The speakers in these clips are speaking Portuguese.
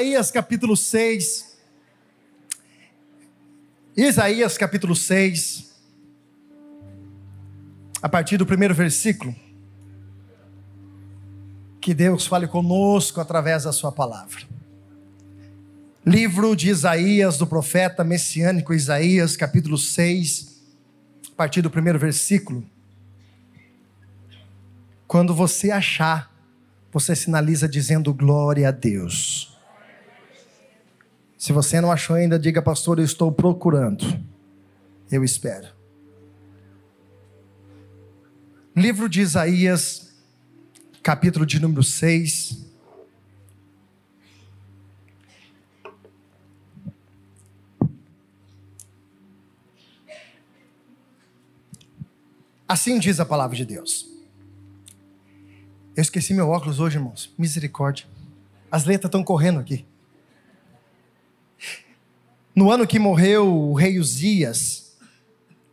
Isaías, capítulo 6. Isaías, capítulo 6. A partir do primeiro versículo. Que Deus fale conosco através da Sua palavra. Livro de Isaías, do profeta messiânico Isaías, capítulo 6, a partir do primeiro versículo. Quando você achar você sinaliza dizendo glória a Deus. Se você não achou ainda, diga, pastor, eu estou procurando. Eu espero. Livro de Isaías, capítulo de número 6. Assim diz a palavra de Deus. Eu esqueci meu óculos hoje, irmãos. Misericórdia. As letras estão correndo aqui. No ano que morreu o rei Uzias,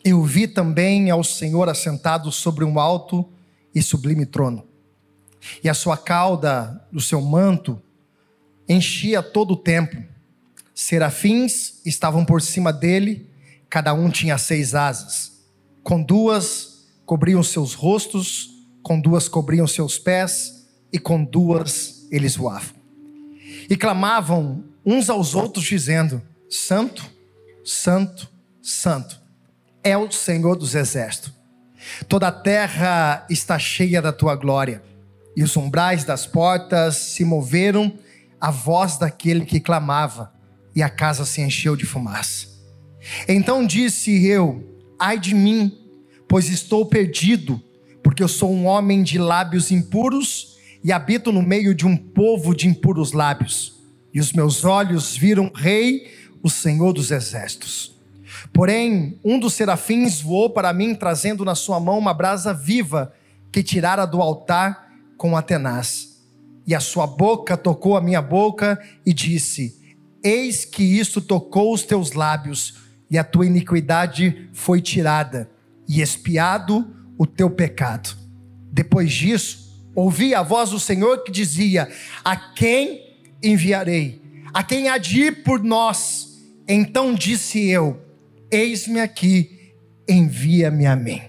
eu vi também ao Senhor assentado sobre um alto e sublime trono. E a sua cauda, o seu manto, enchia todo o templo. Serafins estavam por cima dele, cada um tinha seis asas. Com duas cobriam seus rostos, com duas cobriam seus pés, e com duas eles voavam. E clamavam uns aos outros, dizendo: Santo, Santo, Santo é o Senhor dos exércitos. Toda a terra está cheia da tua glória, e os umbrais das portas se moveram à voz daquele que clamava, e a casa se encheu de fumaça. Então disse eu: Ai de mim, pois estou perdido porque eu sou um homem de lábios impuros e habito no meio de um povo de impuros lábios. E os meus olhos viram Rei, o Senhor dos Exércitos. Porém, um dos serafins voou para mim, trazendo na sua mão uma brasa viva que tirara do altar com a tenaz. E a sua boca tocou a minha boca e disse: Eis que isto tocou os teus lábios, e a tua iniquidade foi tirada, e espiado o teu pecado. Depois disso, ouvi a voz do Senhor que dizia: A quem enviarei? A quem há de ir por nós? Então disse eu: Eis-me aqui, envia-me a mim.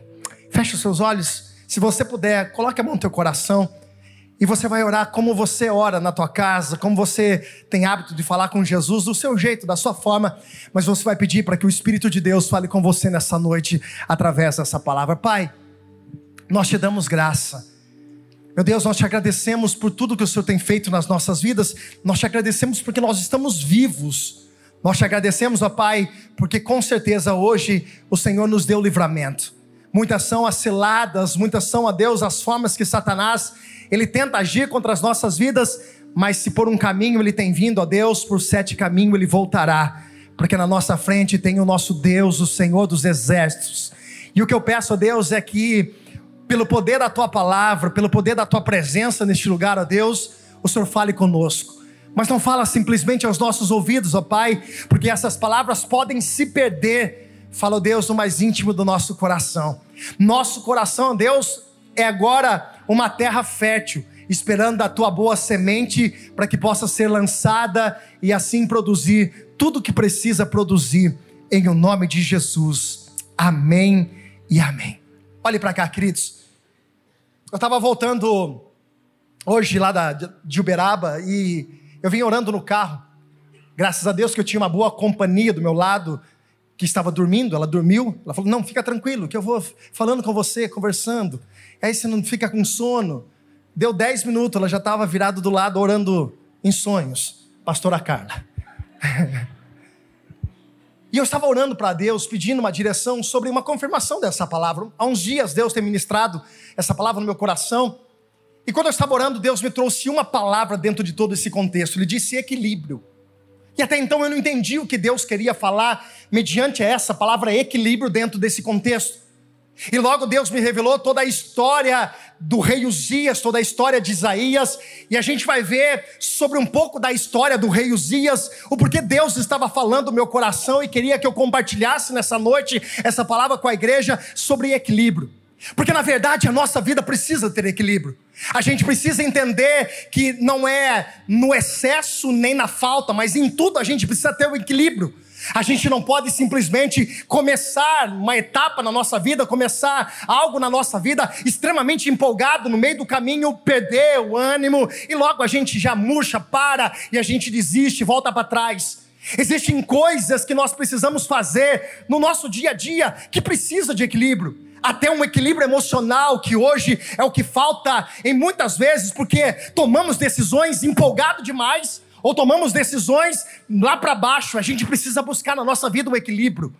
Feche os seus olhos. Se você puder, coloque a mão no teu coração. E você vai orar como você ora na tua casa, como você tem hábito de falar com Jesus, do seu jeito, da sua forma, mas você vai pedir para que o Espírito de Deus fale com você nessa noite através dessa palavra. Pai, nós te damos graça. Meu Deus, nós te agradecemos por tudo que o Senhor tem feito nas nossas vidas. Nós te agradecemos porque nós estamos vivos. Nós te agradecemos, ó Pai, porque com certeza hoje o Senhor nos deu livramento. Muitas são as ciladas, muitas são, a Deus, as formas que Satanás ele tenta agir contra as nossas vidas, mas se por um caminho ele tem vindo, ó Deus, por sete caminhos ele voltará, porque na nossa frente tem o nosso Deus, o Senhor dos exércitos. E o que eu peço a Deus é que pelo poder da tua palavra, pelo poder da tua presença neste lugar, ó Deus, o Senhor fale conosco. Mas não fala simplesmente aos nossos ouvidos, ó Pai, porque essas palavras podem se perder. Fala, ó Deus, no mais íntimo do nosso coração. Nosso coração, Deus, é agora uma terra fértil, esperando a tua boa semente para que possa ser lançada e assim produzir tudo o que precisa produzir, em o nome de Jesus. Amém e amém. Olhe para cá, queridos. Eu estava voltando hoje lá da, de Uberaba e eu vim orando no carro. Graças a Deus que eu tinha uma boa companhia do meu lado que estava dormindo, ela dormiu. Ela falou: Não, fica tranquilo, que eu vou falando com você, conversando. Aí você não fica com sono. Deu dez minutos, ela já estava virada do lado orando em sonhos. Pastora Carla. E eu estava orando para Deus, pedindo uma direção sobre uma confirmação dessa palavra. Há uns dias Deus tem ministrado essa palavra no meu coração. E quando eu estava orando, Deus me trouxe uma palavra dentro de todo esse contexto. Ele disse equilíbrio. E até então eu não entendi o que Deus queria falar mediante essa palavra equilíbrio dentro desse contexto. E logo Deus me revelou toda a história do rei Uzias, toda a história de Isaías, e a gente vai ver sobre um pouco da história do rei Uzias, o porquê Deus estava falando no meu coração e queria que eu compartilhasse nessa noite essa palavra com a igreja sobre equilíbrio. Porque na verdade a nossa vida precisa ter equilíbrio. A gente precisa entender que não é no excesso nem na falta, mas em tudo a gente precisa ter o equilíbrio. A gente não pode simplesmente começar uma etapa na nossa vida, começar algo na nossa vida extremamente empolgado, no meio do caminho perder o ânimo e logo a gente já murcha, para e a gente desiste, volta para trás. Existem coisas que nós precisamos fazer no nosso dia a dia que precisa de equilíbrio até um equilíbrio emocional, que hoje é o que falta em muitas vezes, porque tomamos decisões empolgado demais, ou tomamos decisões lá para baixo. A gente precisa buscar na nossa vida o equilíbrio.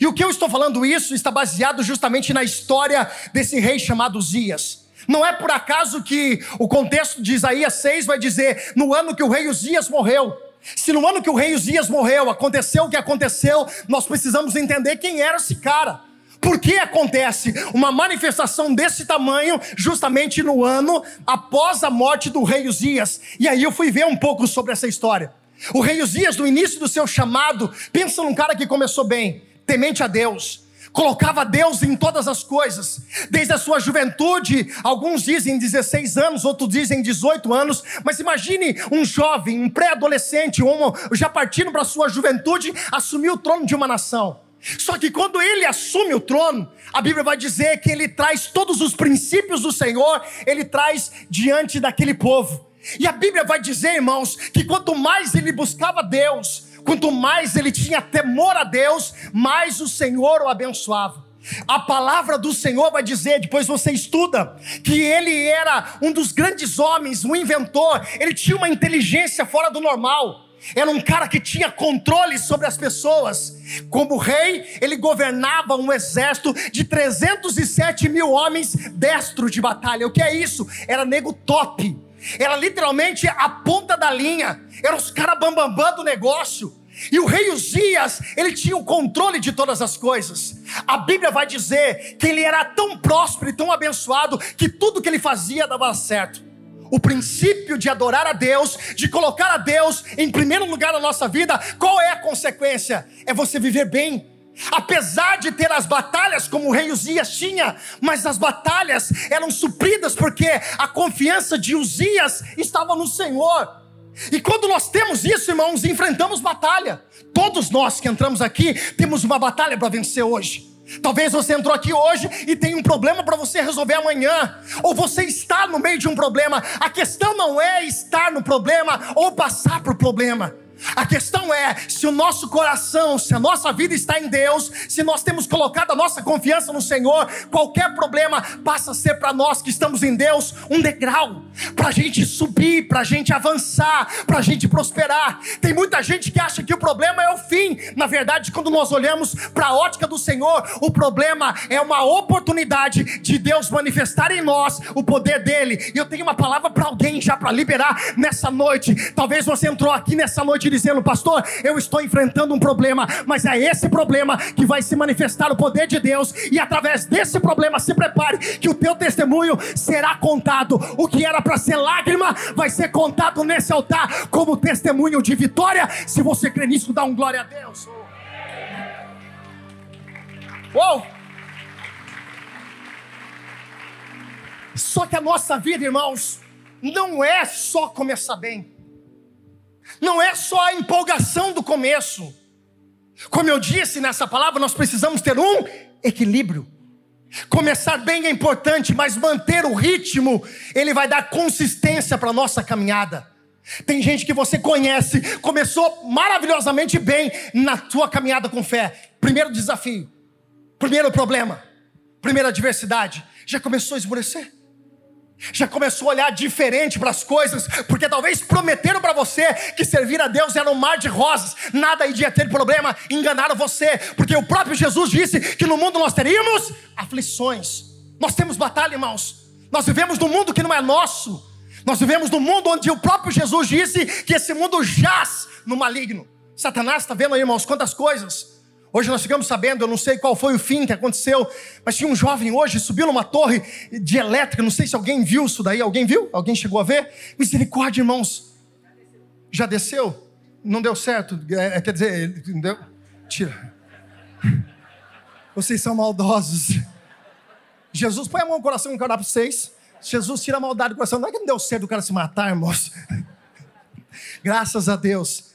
E o que eu estou falando isso está baseado justamente na história desse rei chamado Uzias. Não é por acaso que o contexto de Isaías 6 vai dizer no ano que o rei Uzias morreu. Se no ano que o rei Uzias morreu aconteceu o que aconteceu, nós precisamos entender quem era esse cara. Por que acontece uma manifestação desse tamanho justamente no ano após a morte do rei Uzias? E aí eu fui ver um pouco sobre essa história. O rei Uzias, no início do seu chamado, pensa num cara que começou bem, temente a Deus, colocava Deus em todas as coisas, desde a sua juventude, alguns dizem 16 anos, outros dizem 18 anos, mas imagine um jovem, um pré-adolescente, um, já partindo para a sua juventude, assumir o trono de uma nação. Só que quando ele assume o trono, a Bíblia vai dizer que ele traz todos os princípios do Senhor, ele traz diante daquele povo. E a Bíblia vai dizer, irmãos, que quanto mais ele buscava Deus, quanto mais ele tinha temor a Deus, mais o Senhor o abençoava. A palavra do Senhor vai dizer, depois você estuda, que ele era um dos grandes homens, um inventor, ele tinha uma inteligência fora do normal. Era um cara que tinha controle sobre as pessoas. Como rei, ele governava um exército de 307 mil homens destro de batalha. O que é isso? Era nego top. Era literalmente a ponta da linha. Eram os caras bambambam do negócio. E o rei Uzias, ele tinha o controle de todas as coisas. A Bíblia vai dizer que ele era tão próspero e tão abençoado que tudo que ele fazia dava certo o princípio de adorar a Deus, de colocar a Deus em primeiro lugar na nossa vida, qual é a consequência? É você viver bem. Apesar de ter as batalhas como o rei Uzias tinha, mas as batalhas eram supridas porque a confiança de Uzias estava no Senhor. E quando nós temos isso, irmãos, enfrentamos batalha. Todos nós que entramos aqui temos uma batalha para vencer hoje. Talvez você entrou aqui hoje e tem um problema para você resolver amanhã, ou você está no meio de um problema. A questão não é estar no problema ou passar por problema. A questão é se o nosso coração, se a nossa vida está em Deus, se nós temos colocado a nossa confiança no Senhor, qualquer problema passa a ser para nós que estamos em Deus um degrau para a gente subir, para a gente avançar, para a gente prosperar. Tem muita gente que acha que o problema é o fim. Na verdade, quando nós olhamos para a ótica do Senhor, o problema é uma oportunidade de Deus manifestar em nós o poder dele. E eu tenho uma palavra para alguém já para liberar nessa noite. Talvez você entrou aqui nessa noite dizendo, pastor, eu estou enfrentando um problema, mas é esse problema que vai se manifestar o poder de Deus, e através desse problema, se prepare, que o teu testemunho será contado. O que era para ser lágrima vai ser contado nesse altar como testemunho de vitória. Se você crê nisso, dá um glória a Deus. Uou! Só que a nossa vida, irmãos, não é só começar bem não é só a empolgação do começo. Como eu disse nessa palavra, nós precisamos ter um equilíbrio. Começar bem é importante, mas manter o ritmo, ele vai dar consistência para a nossa caminhada. Tem gente que você conhece, começou maravilhosamente bem na tua caminhada com fé. Primeiro desafio, primeiro problema, primeira adversidade, já começou a esmorecer já começou a olhar diferente para as coisas, porque talvez prometeram para você que servir a Deus era um mar de rosas, nada iria ter problema, enganaram você, porque o próprio Jesus disse que no mundo nós teríamos aflições, nós temos batalha, irmãos, nós vivemos num mundo que não é nosso, nós vivemos num mundo onde o próprio Jesus disse que esse mundo jaz no maligno. Satanás está vendo aí, irmãos, quantas coisas Hoje nós ficamos sabendo, eu não sei qual foi o fim que aconteceu, mas tinha um jovem hoje, subiu numa torre de elétrica, não sei se alguém viu isso daí, alguém viu? Alguém chegou a ver? Misericórdia, irmãos. Já desceu? Não deu certo? É, quer dizer, deu? Tira. Vocês são maldosos. Jesus, põe a mão no coração e para vocês. Jesus tira a maldade do coração. Não é que não deu certo o cara se matar, irmãos. Graças a Deus.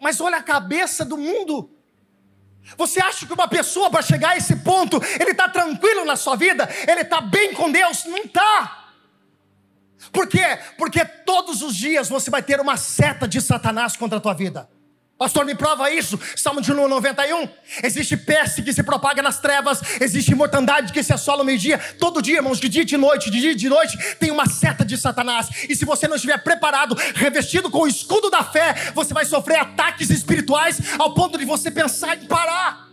Mas olha a cabeça do mundo. Você acha que uma pessoa para chegar a esse ponto, ele está tranquilo na sua vida? Ele está bem com Deus? Não está. Por quê? Porque todos os dias você vai ter uma seta de Satanás contra a tua vida. Pastor, me prova isso. Salmo de 91. Existe peste que se propaga nas trevas, existe mortandade que se assola no meio-dia. Todo dia, irmãos, de dia e de noite, de dia e de noite, tem uma seta de Satanás. E se você não estiver preparado, revestido com o escudo da fé, você vai sofrer ataques espirituais ao ponto de você pensar em parar.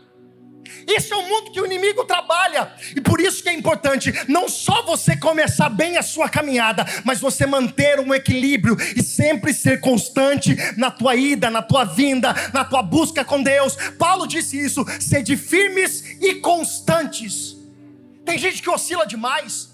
Esse é o mundo que o inimigo trabalha. E por isso que é importante não só você começar bem a sua caminhada, mas você manter um equilíbrio e sempre ser constante na tua ida, na tua vinda, na tua busca com Deus. Paulo disse isso: sede firmes e constantes. Tem gente que oscila demais.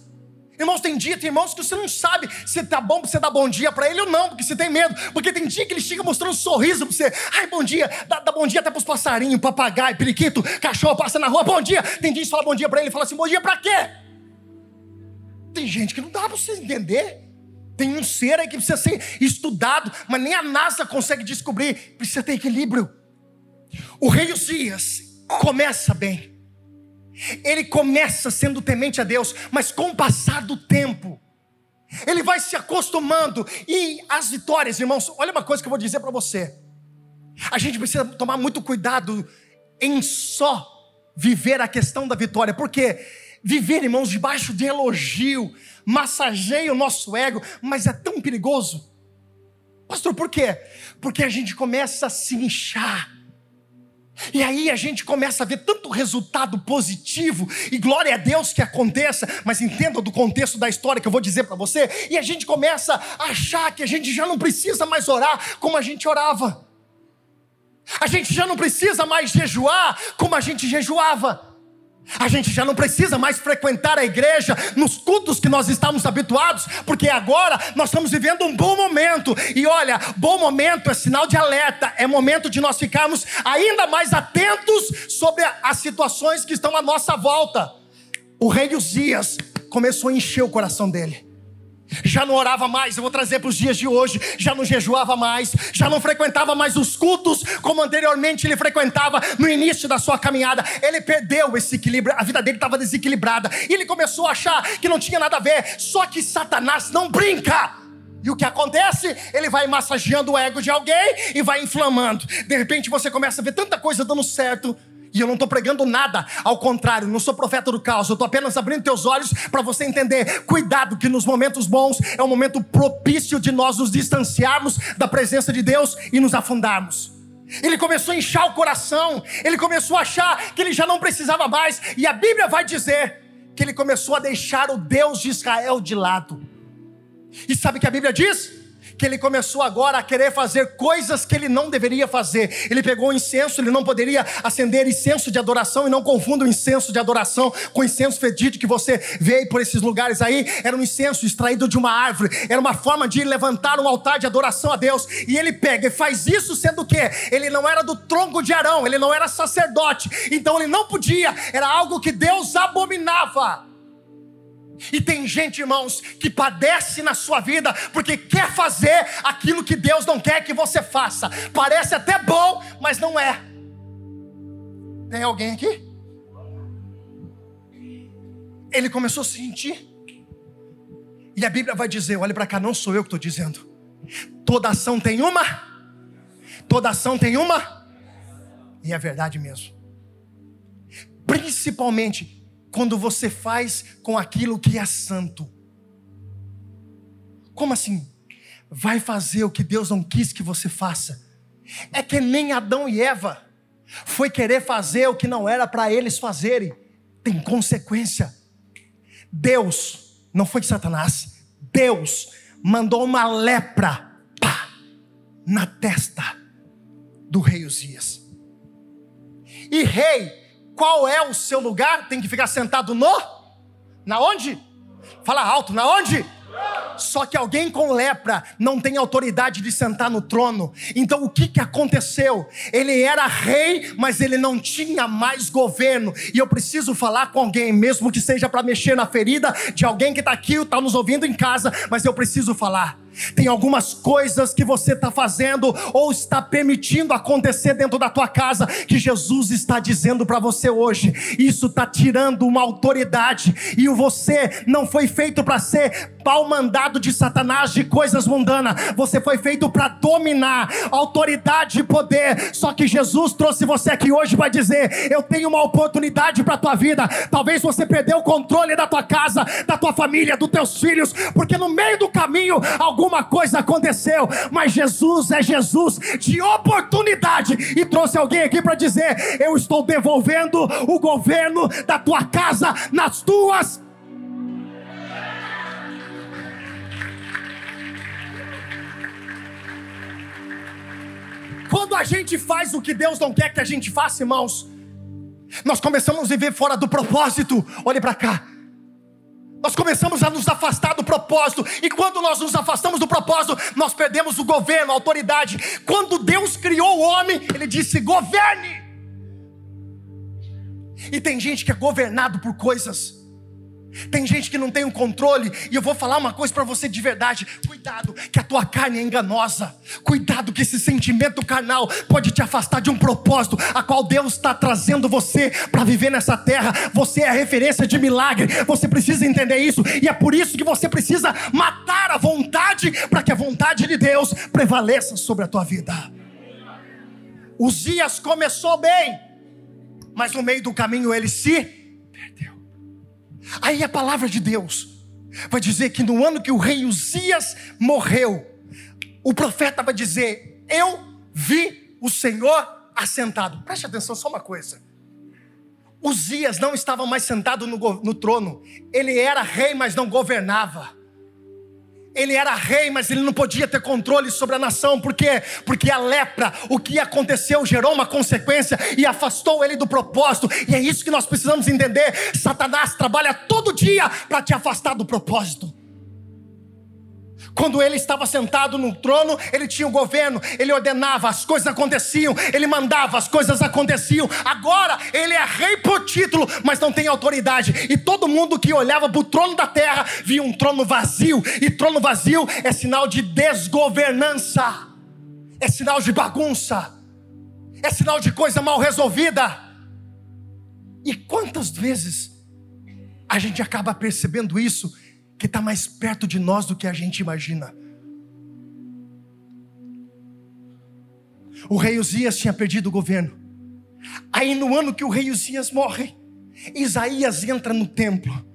Irmãos, tem dia, tem irmãos que você não sabe se tá bom para você dar bom dia para ele ou não, porque você tem medo. Porque tem dia que ele chega mostrando um sorriso para você. Ai, bom dia. Dá, dá bom dia até para os passarinhos, papagaio, periquito, cachorro passa na rua. Bom dia. Tem dia que você fala bom dia para ele e fala assim: bom dia para quê? Tem gente que não dá para você entender. Tem um ser aí que precisa ser estudado, mas nem a NASA consegue descobrir. Precisa ter equilíbrio. O rei Uzias começa bem ele começa sendo temente a Deus, mas com o passar do tempo, ele vai se acostumando e as vitórias, irmãos, olha uma coisa que eu vou dizer para você. A gente precisa tomar muito cuidado em só viver a questão da vitória, porque viver, irmãos, debaixo de elogio, massageia o nosso ego, mas é tão perigoso. Pastor, por quê? Porque a gente começa a se inchar e aí a gente começa a ver tanto resultado positivo, e glória a Deus que aconteça, mas entenda do contexto da história que eu vou dizer para você, e a gente começa a achar que a gente já não precisa mais orar como a gente orava, a gente já não precisa mais jejuar como a gente jejuava. A gente já não precisa mais frequentar a igreja nos cultos que nós estamos habituados, porque agora nós estamos vivendo um bom momento. E olha, bom momento é sinal de alerta, é momento de nós ficarmos ainda mais atentos sobre as situações que estão à nossa volta. O rei Uzias começou a encher o coração dele já não orava mais, eu vou trazer para os dias de hoje, já não jejuava mais, já não frequentava mais os cultos como anteriormente ele frequentava no início da sua caminhada. Ele perdeu esse equilíbrio, a vida dele estava desequilibrada, e ele começou a achar que não tinha nada a ver, só que Satanás não brinca. E o que acontece? Ele vai massageando o ego de alguém e vai inflamando. De repente você começa a ver tanta coisa dando certo, e eu não estou pregando nada, ao contrário, não sou profeta do caos, eu estou apenas abrindo teus olhos para você entender. Cuidado, que nos momentos bons é o momento propício de nós nos distanciarmos da presença de Deus e nos afundarmos. Ele começou a inchar o coração, ele começou a achar que ele já não precisava mais, e a Bíblia vai dizer que ele começou a deixar o Deus de Israel de lado. E sabe o que a Bíblia diz? Que ele começou agora a querer fazer coisas que ele não deveria fazer. Ele pegou o incenso, ele não poderia acender incenso de adoração e não confunda o incenso de adoração com o incenso fedido que você vê por esses lugares aí. Era um incenso extraído de uma árvore, era uma forma de levantar um altar de adoração a Deus. E ele pega e faz isso sendo que ele não era do tronco de Arão, ele não era sacerdote, então ele não podia, era algo que Deus abominava. E tem gente, irmãos, que padece na sua vida porque quer fazer aquilo que Deus não quer que você faça. Parece até bom, mas não é. Tem alguém aqui? Ele começou a se sentir. E a Bíblia vai dizer: olha para cá, não sou eu que estou dizendo. Toda ação tem uma, toda ação tem uma, e é verdade mesmo. Principalmente quando você faz com aquilo que é santo. Como assim? Vai fazer o que Deus não quis que você faça. É que nem Adão e Eva foi querer fazer o que não era para eles fazerem. Tem consequência. Deus, não foi Satanás, Deus mandou uma lepra pá, na testa do rei Uzias. E rei qual é o seu lugar? Tem que ficar sentado no? Na onde? Fala alto, na onde? Só que alguém com lepra não tem autoridade de sentar no trono. Então o que, que aconteceu? Ele era rei, mas ele não tinha mais governo. E eu preciso falar com alguém, mesmo que seja para mexer na ferida de alguém que está aqui ou está nos ouvindo em casa, mas eu preciso falar. Tem algumas coisas que você está fazendo ou está permitindo acontecer dentro da tua casa que Jesus está dizendo para você hoje. Isso está tirando uma autoridade e você não foi feito para ser pau mandado de Satanás de coisas mundanas. Você foi feito para dominar autoridade e poder. Só que Jesus trouxe você aqui hoje para dizer: eu tenho uma oportunidade para tua vida. Talvez você perdeu o controle da tua casa, da tua família, dos teus filhos, porque no meio do caminho alguma coisa aconteceu, mas Jesus é Jesus de oportunidade e trouxe alguém aqui para dizer: Eu estou devolvendo o governo da tua casa nas tuas Quando a gente faz o que Deus não quer que a gente faça, irmãos, nós começamos a viver fora do propósito. Olhe para cá. Nós começamos a nos afastar do propósito, e quando nós nos afastamos do propósito, nós perdemos o governo, a autoridade. Quando Deus criou o homem, Ele disse: governe. E tem gente que é governado por coisas tem gente que não tem o um controle, e eu vou falar uma coisa para você de verdade: cuidado, que a tua carne é enganosa, cuidado, que esse sentimento carnal pode te afastar de um propósito, a qual Deus está trazendo você para viver nessa terra. Você é a referência de milagre, você precisa entender isso, e é por isso que você precisa matar a vontade, para que a vontade de Deus prevaleça sobre a tua vida. Os dias começou bem, mas no meio do caminho ele se Aí a palavra de Deus vai dizer que no ano que o rei Uzias morreu, o profeta vai dizer: Eu vi o Senhor assentado. Preste atenção, só uma coisa. Uzias não estava mais sentado no, no trono, ele era rei, mas não governava. Ele era rei, mas ele não podia ter controle sobre a nação, por quê? Porque a lepra, o que aconteceu, gerou uma consequência e afastou ele do propósito, e é isso que nós precisamos entender. Satanás trabalha todo dia para te afastar do propósito. Quando ele estava sentado no trono, ele tinha o governo, ele ordenava, as coisas aconteciam, ele mandava, as coisas aconteciam. Agora ele é rei por título, mas não tem autoridade. E todo mundo que olhava para o trono da terra via um trono vazio, e trono vazio é sinal de desgovernança, é sinal de bagunça, é sinal de coisa mal resolvida. E quantas vezes a gente acaba percebendo isso? Que está mais perto de nós do que a gente imagina. O rei Uzias tinha perdido o governo. Aí no ano que o rei Uzias morre, Isaías entra no templo.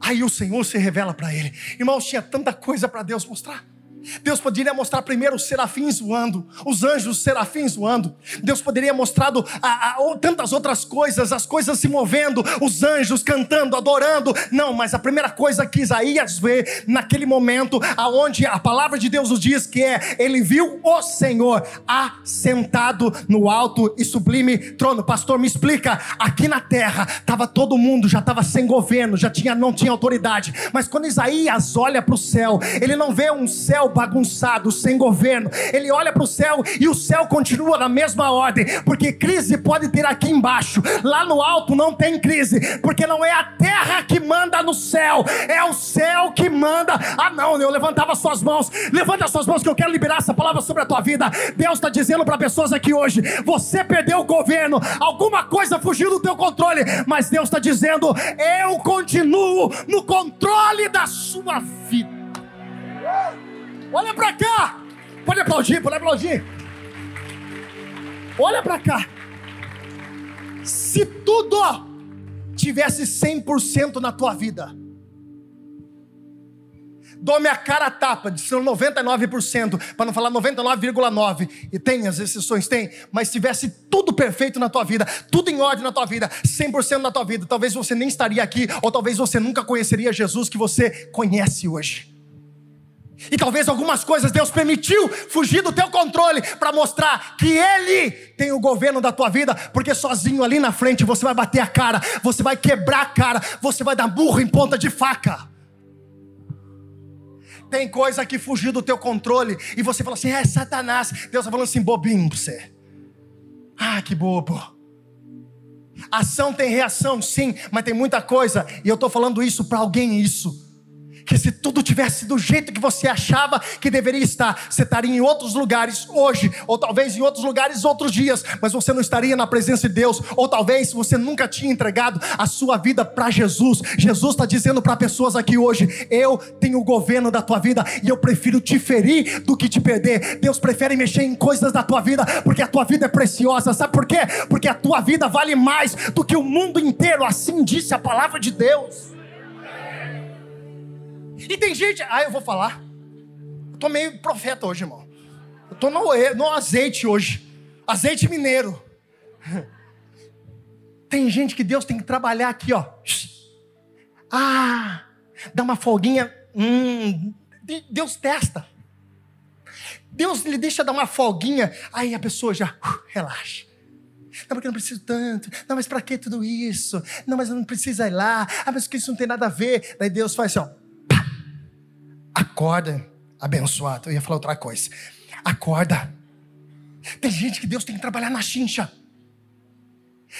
Aí o Senhor se revela para ele. Irmãos, tinha tanta coisa para Deus mostrar. Deus poderia mostrar primeiro os serafins voando, os anjos os serafins voando. Deus poderia mostrar tantas outras coisas, as coisas se movendo, os anjos cantando, adorando. Não, mas a primeira coisa que Isaías vê naquele momento, aonde a palavra de Deus nos diz que é, ele viu o Senhor assentado no alto e sublime trono. Pastor, me explica, aqui na terra estava todo mundo, já estava sem governo, já tinha, não tinha autoridade. Mas quando Isaías olha para o céu, ele não vê um céu bagunçado, sem governo. Ele olha para o céu e o céu continua na mesma ordem, porque crise pode ter aqui embaixo. Lá no alto não tem crise, porque não é a terra que manda no céu, é o céu que manda. Ah, não, eu levantava suas mãos, levanta suas mãos que eu quero liberar essa palavra sobre a tua vida. Deus está dizendo para pessoas aqui hoje: você perdeu o governo, alguma coisa fugiu do teu controle, mas Deus está dizendo: eu continuo no controle da sua vida. Olha para cá. Pode aplaudir, pode aplaudir. Olha para cá. Se tudo tivesse 100% na tua vida, dou-me a cara a tapa de ser 99%, para não falar 99,9%, e tem as exceções, tem, mas tivesse tudo perfeito na tua vida, tudo em ordem na tua vida, 100% na tua vida, talvez você nem estaria aqui, ou talvez você nunca conheceria Jesus que você conhece hoje. E talvez algumas coisas Deus permitiu fugir do teu controle para mostrar que Ele tem o governo da tua vida, porque sozinho ali na frente você vai bater a cara, você vai quebrar a cara, você vai dar burro em ponta de faca. tem coisa que fugiu do teu controle e você fala assim: é Satanás. Deus está falando assim, bobinho pra você. Ah, que bobo. Ação tem reação, sim, mas tem muita coisa, e eu estou falando isso para alguém isso que se tudo tivesse do jeito que você achava que deveria estar, você estaria em outros lugares hoje, ou talvez em outros lugares outros dias, mas você não estaria na presença de Deus, ou talvez você nunca tinha entregado a sua vida para Jesus. Jesus está dizendo para pessoas aqui hoje: Eu tenho o governo da tua vida e eu prefiro te ferir do que te perder. Deus prefere mexer em coisas da tua vida, porque a tua vida é preciosa. Sabe por quê? Porque a tua vida vale mais do que o mundo inteiro, assim disse a palavra de Deus. E tem gente, ah, eu vou falar. Eu tô meio profeta hoje, irmão. Eu tô no, no azeite hoje. Azeite mineiro. Tem gente que Deus tem que trabalhar aqui, ó. Ah, dá uma folguinha. Hum, Deus testa. Deus lhe deixa dar uma folguinha, aí a pessoa já uh, relaxa. Não, porque eu não preciso tanto. Não, mas para que tudo isso? Não, mas eu não precisa ir lá. Ah, mas que isso não tem nada a ver. Daí Deus faz assim, ó. Acorda, abençoado. Eu ia falar outra coisa. Acorda. Tem gente que Deus tem que trabalhar na chincha.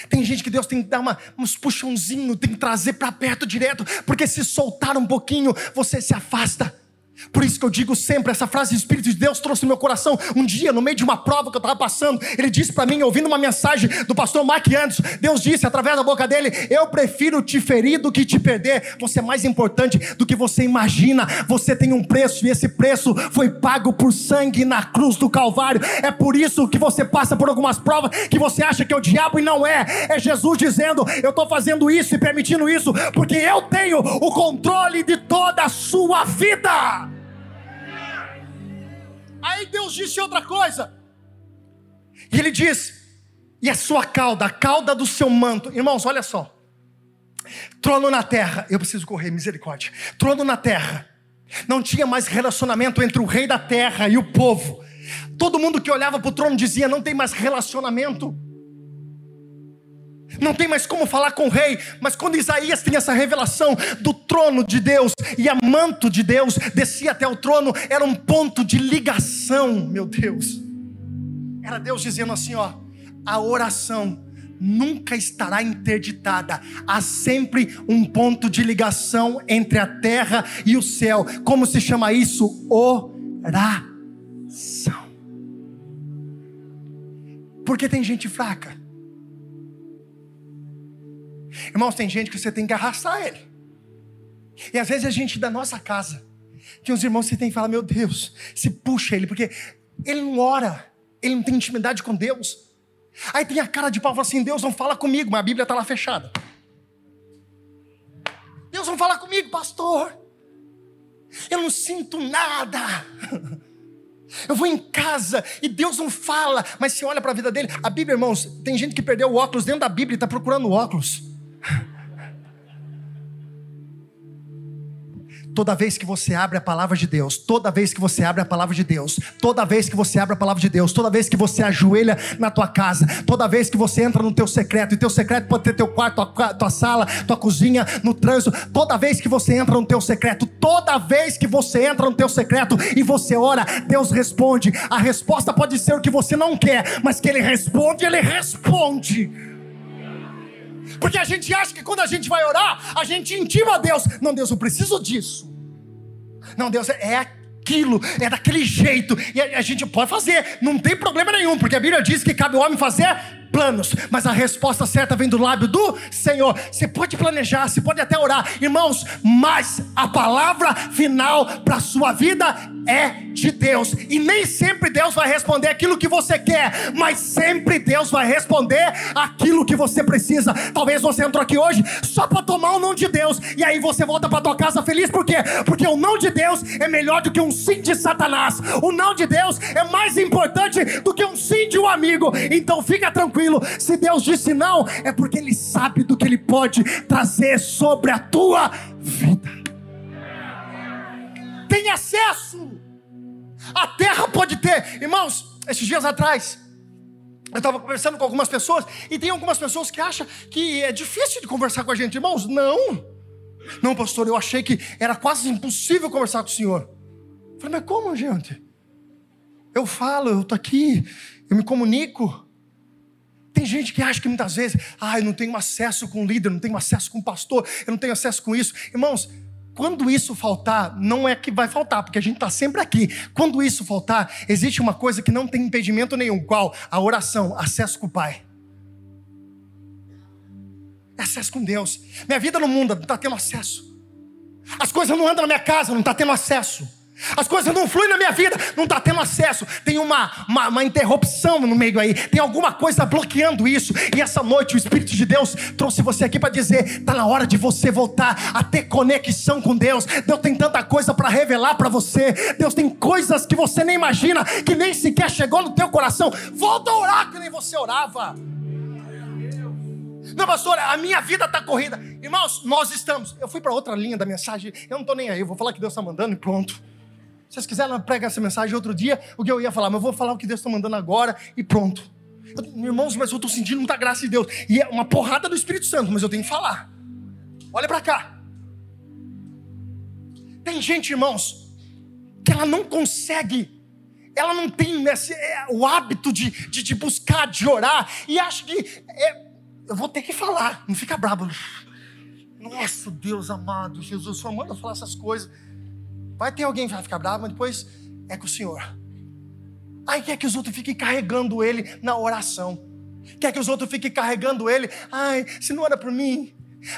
Tem gente que Deus tem que dar uma, uns puxãozinho, tem que trazer para perto direto, porque se soltar um pouquinho, você se afasta. Por isso que eu digo sempre, essa frase do Espírito de Deus trouxe no meu coração. Um dia, no meio de uma prova que eu estava passando, ele disse para mim, ouvindo uma mensagem do pastor Mark Anderson, Deus disse através da boca dele: Eu prefiro te ferir do que te perder. Você é mais importante do que você imagina. Você tem um preço e esse preço foi pago por sangue na cruz do Calvário. É por isso que você passa por algumas provas que você acha que é o diabo e não é. É Jesus dizendo: Eu estou fazendo isso e permitindo isso porque eu tenho o controle de toda a sua vida. Aí Deus disse outra coisa. E ele diz: E a sua cauda, a cauda do seu manto. Irmãos, olha só. Trono na terra, eu preciso correr, misericórdia. Trono na terra. Não tinha mais relacionamento entre o rei da terra e o povo. Todo mundo que olhava para o trono dizia: não tem mais relacionamento não tem mais como falar com o rei, mas quando Isaías tem essa revelação do trono de Deus e a manto de Deus descia até o trono, era um ponto de ligação, meu Deus. Era Deus dizendo assim, ó, a oração nunca estará interditada. Há sempre um ponto de ligação entre a terra e o céu. Como se chama isso? Oração. Porque tem gente fraca Irmãos, tem gente que você tem que arrastar ele. E às vezes a gente da nossa casa, tem uns irmãos que você tem que falar, meu Deus, se puxa ele, porque ele não ora, ele não tem intimidade com Deus. Aí tem a cara de pau assim: Deus não fala comigo, mas a Bíblia está lá fechada. Deus não fala comigo, pastor. Eu não sinto nada. Eu vou em casa e Deus não fala, mas se olha para a vida dele. A Bíblia, irmãos, tem gente que perdeu o óculos dentro da Bíblia e está procurando o óculos. Toda vez que você abre a palavra de Deus, toda vez que você abre a palavra de Deus, toda vez que você abre a palavra de Deus, toda vez que você ajoelha na tua casa, toda vez que você entra no teu secreto, e teu secreto pode ter teu quarto, tua, tua sala, tua cozinha, no trânsito, toda vez que você entra no teu secreto, toda vez que você entra no teu secreto e você ora, Deus responde. A resposta pode ser o que você não quer, mas que Ele responde, Ele responde. Porque a gente acha que quando a gente vai orar, a gente intima a Deus. Não, Deus, eu preciso disso. Não, Deus, é aquilo, é daquele jeito. E a, gente pode fazer, não tem problema nenhum, porque a Bíblia diz que cabe o homem fazer planos, mas a resposta certa vem do lábio do Senhor. Você pode planejar, você pode até orar, irmãos, mas a palavra final para a sua vida é de Deus. E nem sempre Deus vai responder aquilo que você quer, mas sempre Deus vai responder aquilo que você precisa. Talvez você entrou aqui hoje só para tomar o não de Deus, e aí você volta para tua casa feliz, por quê? Porque o não de Deus é melhor do que um sim de Satanás. O não de Deus é mais importante do que um sim de um amigo. Então fica tranquilo tranquilo. Se Deus disse não, é porque Ele sabe do que Ele pode trazer sobre a tua vida. Tem acesso. A terra pode ter. Irmãos, esses dias atrás, eu estava conversando com algumas pessoas, e tem algumas pessoas que acham que é difícil de conversar com a gente. Irmãos, não. Não, pastor, eu achei que era quase impossível conversar com o senhor. Eu falei, mas como, gente? Eu falo, eu tô aqui, eu me comunico. Tem gente que acha que muitas vezes, ah, eu não tenho acesso com o líder, não tenho acesso com o pastor, eu não tenho acesso com isso. Irmãos, quando isso faltar, não é que vai faltar, porque a gente está sempre aqui. Quando isso faltar, existe uma coisa que não tem impedimento nenhum, qual? A oração, acesso com o Pai. É acesso com Deus. Minha vida no mundo não está tendo acesso. As coisas não andam na minha casa, não está tendo acesso. As coisas não fluem na minha vida, não está tendo acesso. Tem uma, uma, uma, interrupção no meio aí, tem alguma coisa bloqueando isso. E essa noite o Espírito de Deus trouxe você aqui para dizer: está na hora de você voltar a ter conexão com Deus. Deus tem tanta coisa para revelar para você. Deus tem coisas que você nem imagina, que nem sequer chegou no teu coração. Volta a orar que nem você orava. Não, pastor, a minha vida está corrida. Irmãos, nós estamos. Eu fui para outra linha da mensagem. Eu não estou nem aí. Eu vou falar que Deus está mandando e pronto. Se vocês quiserem pregar essa mensagem outro dia, o que eu ia falar, mas eu vou falar o que Deus está mandando agora e pronto. Eu, irmãos, mas eu estou sentindo muita graça de Deus. E é uma porrada do Espírito Santo, mas eu tenho que falar. Olha para cá. Tem gente, irmãos, que ela não consegue, ela não tem esse, é, o hábito de, de, de, buscar, de orar, e acha que é, eu vou ter que falar, não fica bravo. Nossa, Deus amado, Jesus, só manda falar essas coisas. Vai ter alguém que vai ficar bravo, mas depois é com o Senhor. Aí quer que os outros fiquem carregando ele na oração. Quer que os outros fiquem carregando ele. Ai, se não era por mim.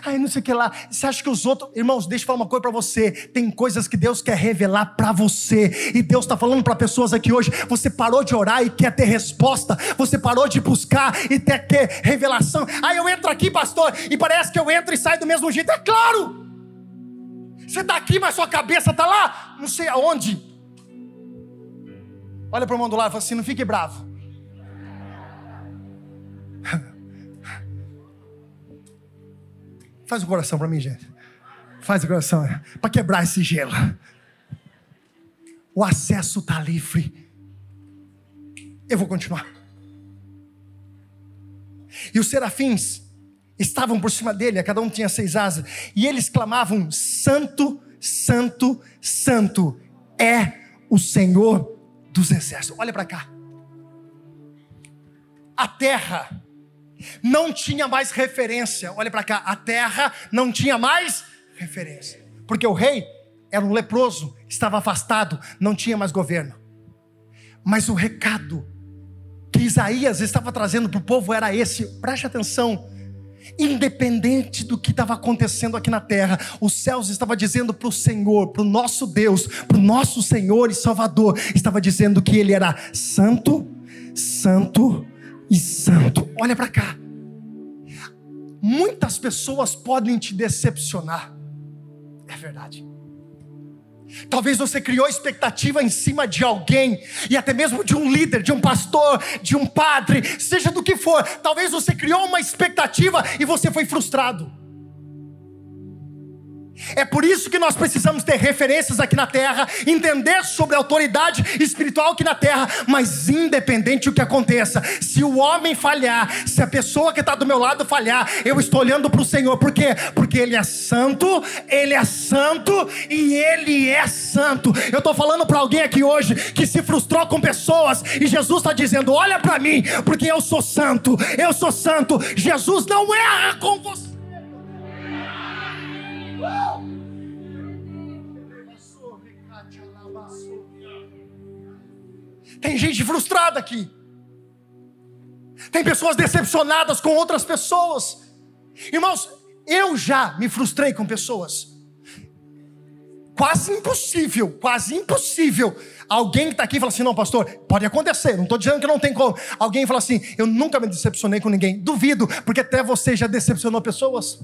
Ai, não sei o que lá. Você acha que os outros. Irmãos, deixa eu falar uma coisa para você. Tem coisas que Deus quer revelar para você. E Deus está falando para pessoas aqui hoje. Você parou de orar e quer ter resposta. Você parou de buscar e quer ter revelação. Aí eu entro aqui, pastor, e parece que eu entro e saio do mesmo jeito. É claro! Você está aqui, mas sua cabeça está lá, não sei aonde. Olha para o irmão do lado e fala assim: não fique bravo. Faz o coração para mim, gente. Faz o coração para quebrar esse gelo. O acesso está livre. Eu vou continuar. E os serafins estavam por cima dele, cada um tinha seis asas, e eles clamavam: Santo, Santo, Santo é o Senhor dos exércitos. Olha para cá. A terra não tinha mais referência. Olha para cá, a terra não tinha mais referência, porque o rei era um leproso, estava afastado, não tinha mais governo. Mas o recado que Isaías estava trazendo para o povo era esse, preste atenção independente do que estava acontecendo aqui na terra, os céus estava dizendo para o Senhor, para o nosso Deus, para o nosso Senhor e Salvador, estava dizendo que Ele era santo, santo e santo. Olha para cá. Muitas pessoas podem te decepcionar, é verdade. Talvez você criou expectativa em cima de alguém, e até mesmo de um líder, de um pastor, de um padre, seja do que for. Talvez você criou uma expectativa e você foi frustrado. É por isso que nós precisamos ter referências aqui na terra, entender sobre a autoridade espiritual aqui na terra, mas independente do que aconteça, se o homem falhar, se a pessoa que está do meu lado falhar, eu estou olhando para o Senhor, por quê? Porque Ele é santo, Ele é santo e Ele é santo. Eu estou falando para alguém aqui hoje que se frustrou com pessoas e Jesus está dizendo: olha para mim, porque eu sou santo, eu sou santo. Jesus não erra com você. Tem gente frustrada aqui. Tem pessoas decepcionadas com outras pessoas. Irmãos, eu já me frustrei com pessoas. Quase impossível, quase impossível. Alguém que está aqui fala assim: não, pastor, pode acontecer, não estou dizendo que não tem como. Alguém fala assim: eu nunca me decepcionei com ninguém. Duvido, porque até você já decepcionou pessoas.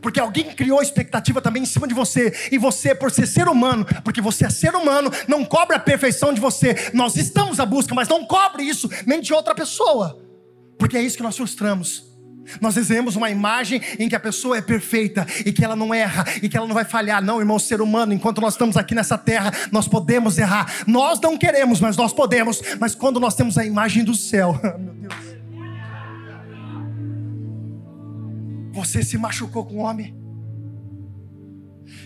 Porque alguém criou expectativa também em cima de você. E você, por ser ser humano, porque você é ser humano, não cobra a perfeição de você. Nós estamos à busca, mas não cobre isso nem de outra pessoa. Porque é isso que nós frustramos. Nós desenhamos uma imagem em que a pessoa é perfeita e que ela não erra e que ela não vai falhar. Não, irmão, ser humano, enquanto nós estamos aqui nessa terra, nós podemos errar. Nós não queremos, mas nós podemos. Mas quando nós temos a imagem do céu, meu Deus. Você se machucou com um homem.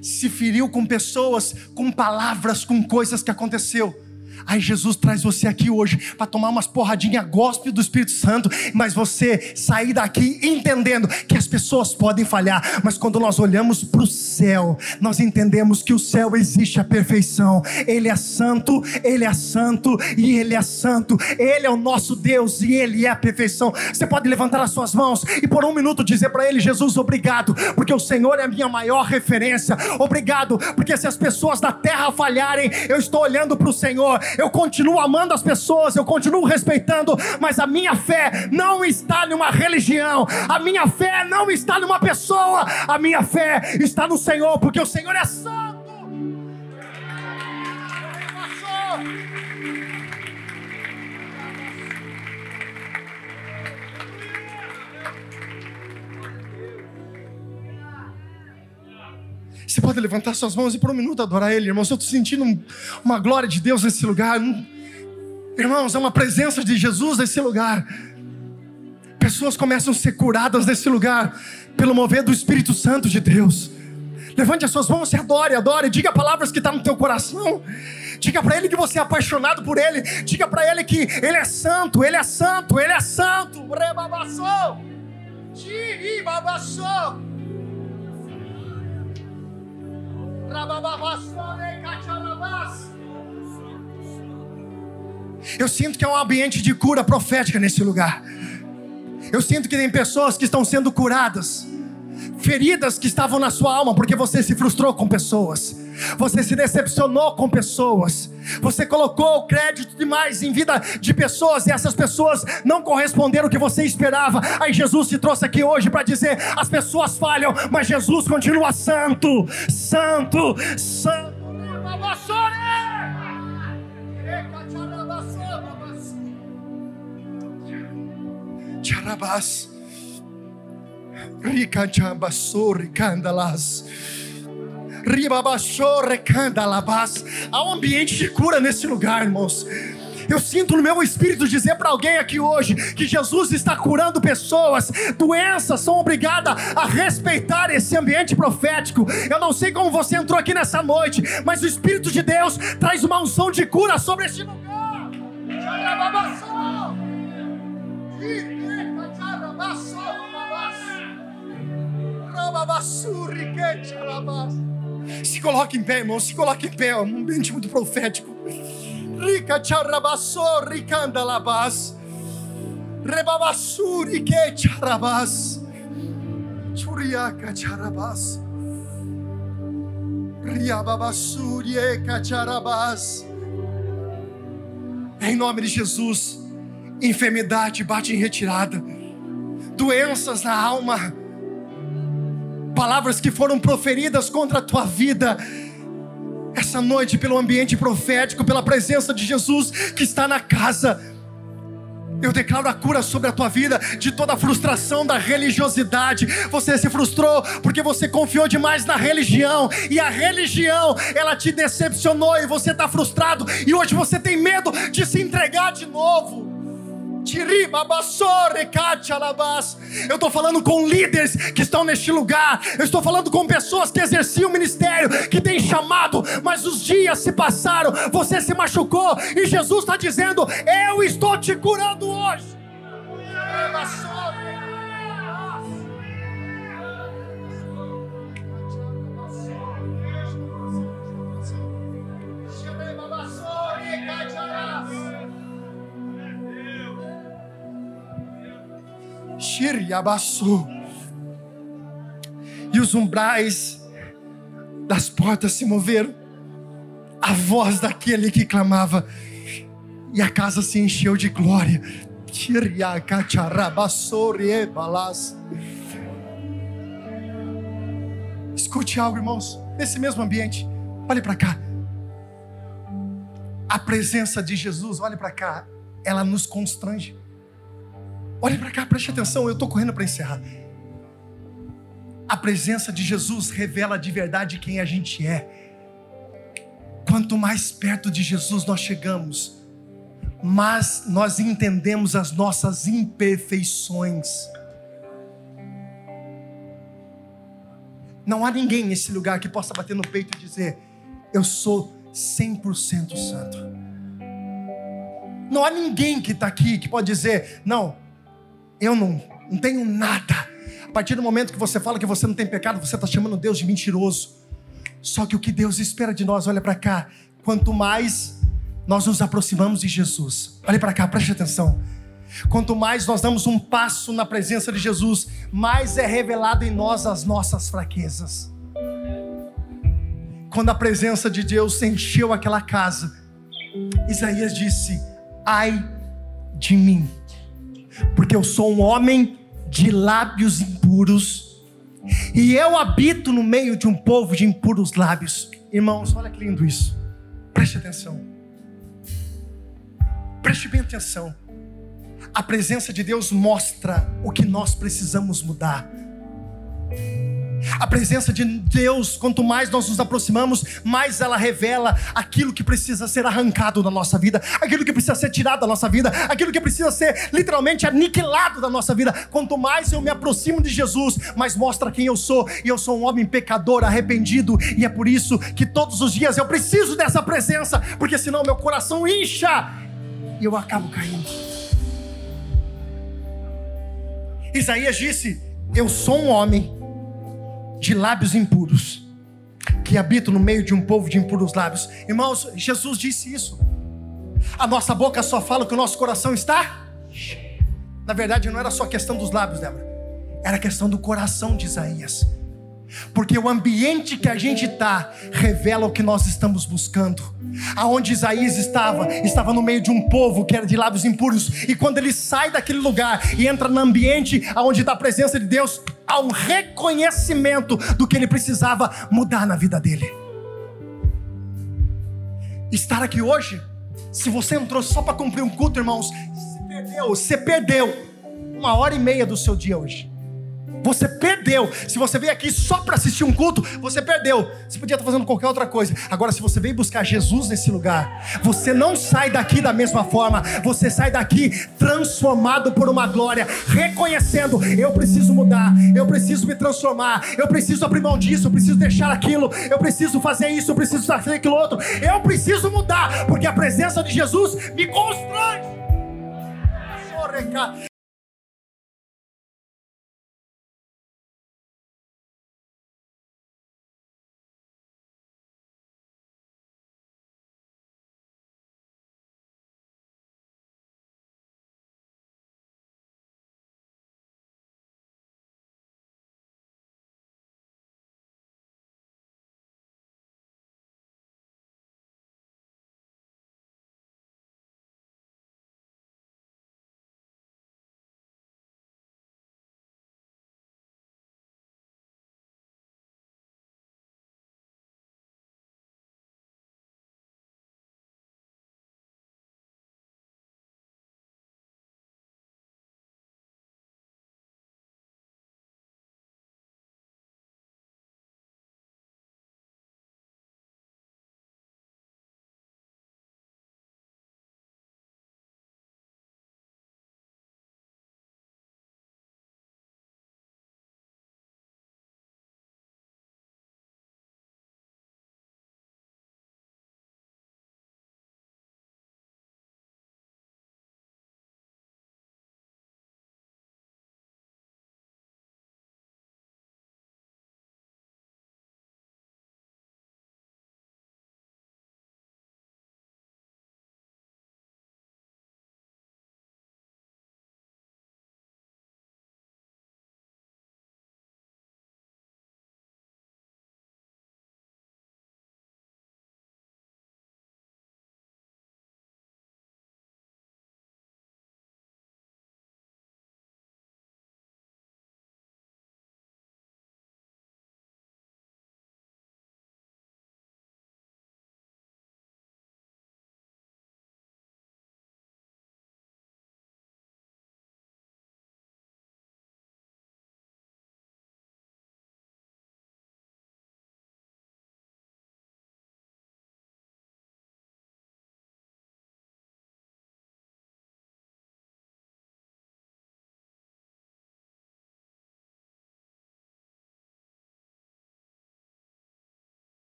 se feriu com pessoas, com palavras, com coisas que aconteceu. Aí Jesus traz você aqui hoje para tomar umas porradinhas gospel do Espírito Santo, mas você sair daqui entendendo que as pessoas podem falhar, mas quando nós olhamos para o céu, nós entendemos que o céu existe a perfeição. Ele é santo, ele é santo e ele é santo. Ele é o nosso Deus e ele é a perfeição. Você pode levantar as suas mãos e por um minuto dizer para ele: Jesus, obrigado, porque o Senhor é a minha maior referência. Obrigado, porque se as pessoas da terra falharem, eu estou olhando para o Senhor eu continuo amando as pessoas, eu continuo respeitando, mas a minha fé não está numa religião, a minha fé não está numa pessoa, a minha fé está no Senhor, porque o Senhor é santo. Você pode levantar suas mãos e por um minuto adorar Ele, irmãos. Eu estou sentindo uma glória de Deus nesse lugar. Irmãos, é uma presença de Jesus nesse lugar. Pessoas começam a ser curadas nesse lugar pelo mover do Espírito Santo de Deus. Levante as suas mãos e adore, adore. Diga palavras que estão tá no teu coração. Diga para Ele que você é apaixonado por Ele. Diga para Ele que Ele é santo, Ele é santo, Ele é santo. Rebabassou. Tiribabassou. Eu sinto que é um ambiente de cura profética nesse lugar. Eu sinto que tem pessoas que estão sendo curadas, feridas que estavam na sua alma porque você se frustrou com pessoas, você se decepcionou com pessoas, você colocou crédito demais em vida de pessoas e essas pessoas não corresponderam ao que você esperava. Aí Jesus te trouxe aqui hoje para dizer: as pessoas falham, mas Jesus continua santo, santo, santo. Charabas. Rica chambassori candalas. Há um ambiente de cura nesse lugar, irmãos. Eu sinto no meu espírito dizer para alguém aqui hoje que Jesus está curando pessoas, doenças são obrigadas a respeitar esse ambiente profético. Eu não sei como você entrou aqui nessa noite, mas o Espírito de Deus traz uma unção de cura sobre este lugar. Se coloque em pé, irmão. Se coloque em pé. É um ambiente muito profético. Rica charabassou, ricanda labas. Rebabassuri que charabas. Churiaca charabas. Riababassuri e charabas. Em nome de Jesus, enfermidade bate em retirada, doenças na alma, palavras que foram proferidas contra a tua vida, essa noite, pelo ambiente profético, pela presença de Jesus que está na casa. Eu declaro a cura sobre a tua vida de toda a frustração da religiosidade. Você se frustrou porque você confiou demais na religião e a religião ela te decepcionou e você está frustrado e hoje você tem medo de se entregar de novo. Eu estou falando com líderes que estão neste lugar. Eu estou falando com pessoas que exerciam o ministério, que têm chamado, mas os dias se passaram, você se machucou e Jesus está dizendo: Eu estou te curando hoje. E os umbrais das portas se moveram. A voz daquele que clamava. E a casa se encheu de glória. Escute algo, irmãos. Nesse mesmo ambiente, olhe para cá. A presença de Jesus, olhe para cá, ela nos constrange. Olhe para cá, preste atenção, eu estou correndo para encerrar. A presença de Jesus revela de verdade quem a gente é. Quanto mais perto de Jesus nós chegamos, mais nós entendemos as nossas imperfeições. Não há ninguém nesse lugar que possa bater no peito e dizer: Eu sou 100% santo. Não há ninguém que está aqui que pode dizer: Não, eu não, não tenho nada. A partir do momento que você fala que você não tem pecado, você está chamando Deus de mentiroso. Só que o que Deus espera de nós, olha para cá, quanto mais nós nos aproximamos de Jesus, olha para cá, preste atenção. Quanto mais nós damos um passo na presença de Jesus, mais é revelado em nós as nossas fraquezas. Quando a presença de Deus encheu aquela casa, Isaías disse: Ai de mim, porque eu sou um homem de lábios impuros, e eu habito no meio de um povo de impuros lábios. Irmãos, olha que lindo isso. Preste atenção. Preste bem atenção. A presença de Deus mostra o que nós precisamos mudar. A presença de Deus, quanto mais nós nos aproximamos, mais ela revela aquilo que precisa ser arrancado da nossa vida, aquilo que precisa ser tirado da nossa vida, aquilo que precisa ser literalmente aniquilado da nossa vida. Quanto mais eu me aproximo de Jesus, mais mostra quem eu sou, e eu sou um homem pecador, arrependido, e é por isso que todos os dias eu preciso dessa presença, porque senão meu coração incha e eu acabo caindo. Isaías disse: Eu sou um homem de lábios impuros, que habito no meio de um povo de impuros lábios. Irmãos, Jesus disse isso. A nossa boca só fala que o nosso coração está. Na verdade, não era só questão dos lábios, Débora. Era questão do coração de Isaías. Porque o ambiente que a gente está revela o que nós estamos buscando. Aonde Isaías estava, estava no meio de um povo que era de lábios impuros. E quando ele sai daquele lugar e entra no ambiente onde está a presença de Deus, há um reconhecimento do que ele precisava mudar na vida dele. Estar aqui hoje, se você entrou só para cumprir um culto, irmãos, perdeu, você perdeu uma hora e meia do seu dia hoje. Você perdeu. Se você veio aqui só para assistir um culto, você perdeu. Você podia estar fazendo qualquer outra coisa. Agora, se você veio buscar Jesus nesse lugar, você não sai daqui da mesma forma. Você sai daqui transformado por uma glória, reconhecendo: eu preciso mudar, eu preciso me transformar, eu preciso abrir mão disso, eu preciso deixar aquilo, eu preciso fazer isso, eu preciso fazer aquilo outro. Eu preciso mudar, porque a presença de Jesus me constrói.